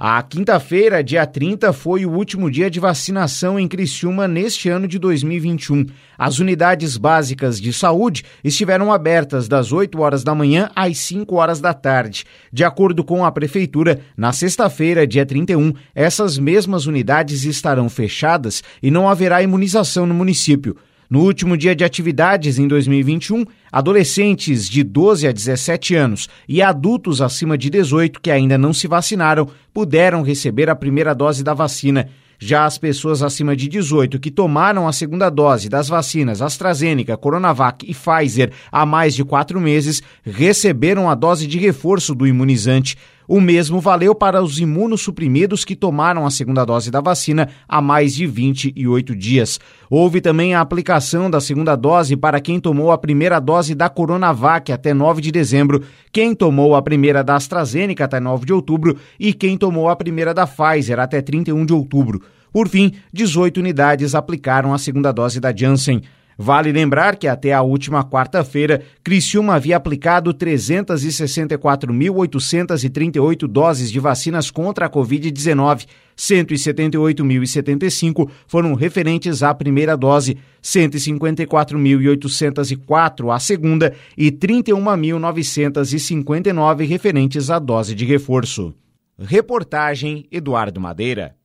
A quinta-feira, dia 30, foi o último dia de vacinação em Criciúma neste ano de 2021. As unidades básicas de saúde estiveram abertas das 8 horas da manhã às 5 horas da tarde. De acordo com a Prefeitura, na sexta-feira, dia 31, essas mesmas unidades estarão fechadas e não haverá imunização no município. No último dia de atividades em 2021, adolescentes de 12 a 17 anos e adultos acima de 18 que ainda não se vacinaram puderam receber a primeira dose da vacina. Já as pessoas acima de 18 que tomaram a segunda dose das vacinas AstraZeneca, Coronavac e Pfizer há mais de quatro meses receberam a dose de reforço do imunizante. O mesmo valeu para os imunossuprimidos que tomaram a segunda dose da vacina há mais de 28 dias. Houve também a aplicação da segunda dose para quem tomou a primeira dose da Coronavac até 9 de dezembro, quem tomou a primeira da AstraZeneca até 9 de outubro e quem tomou a primeira da Pfizer até 31 de outubro. Por fim, 18 unidades aplicaram a segunda dose da Janssen. Vale lembrar que até a última quarta-feira, Criciúma havia aplicado 364.838 doses de vacinas contra a Covid-19. 178.075 foram referentes à primeira dose, 154.804 à segunda e 31.959 referentes à dose de reforço. Reportagem Eduardo Madeira.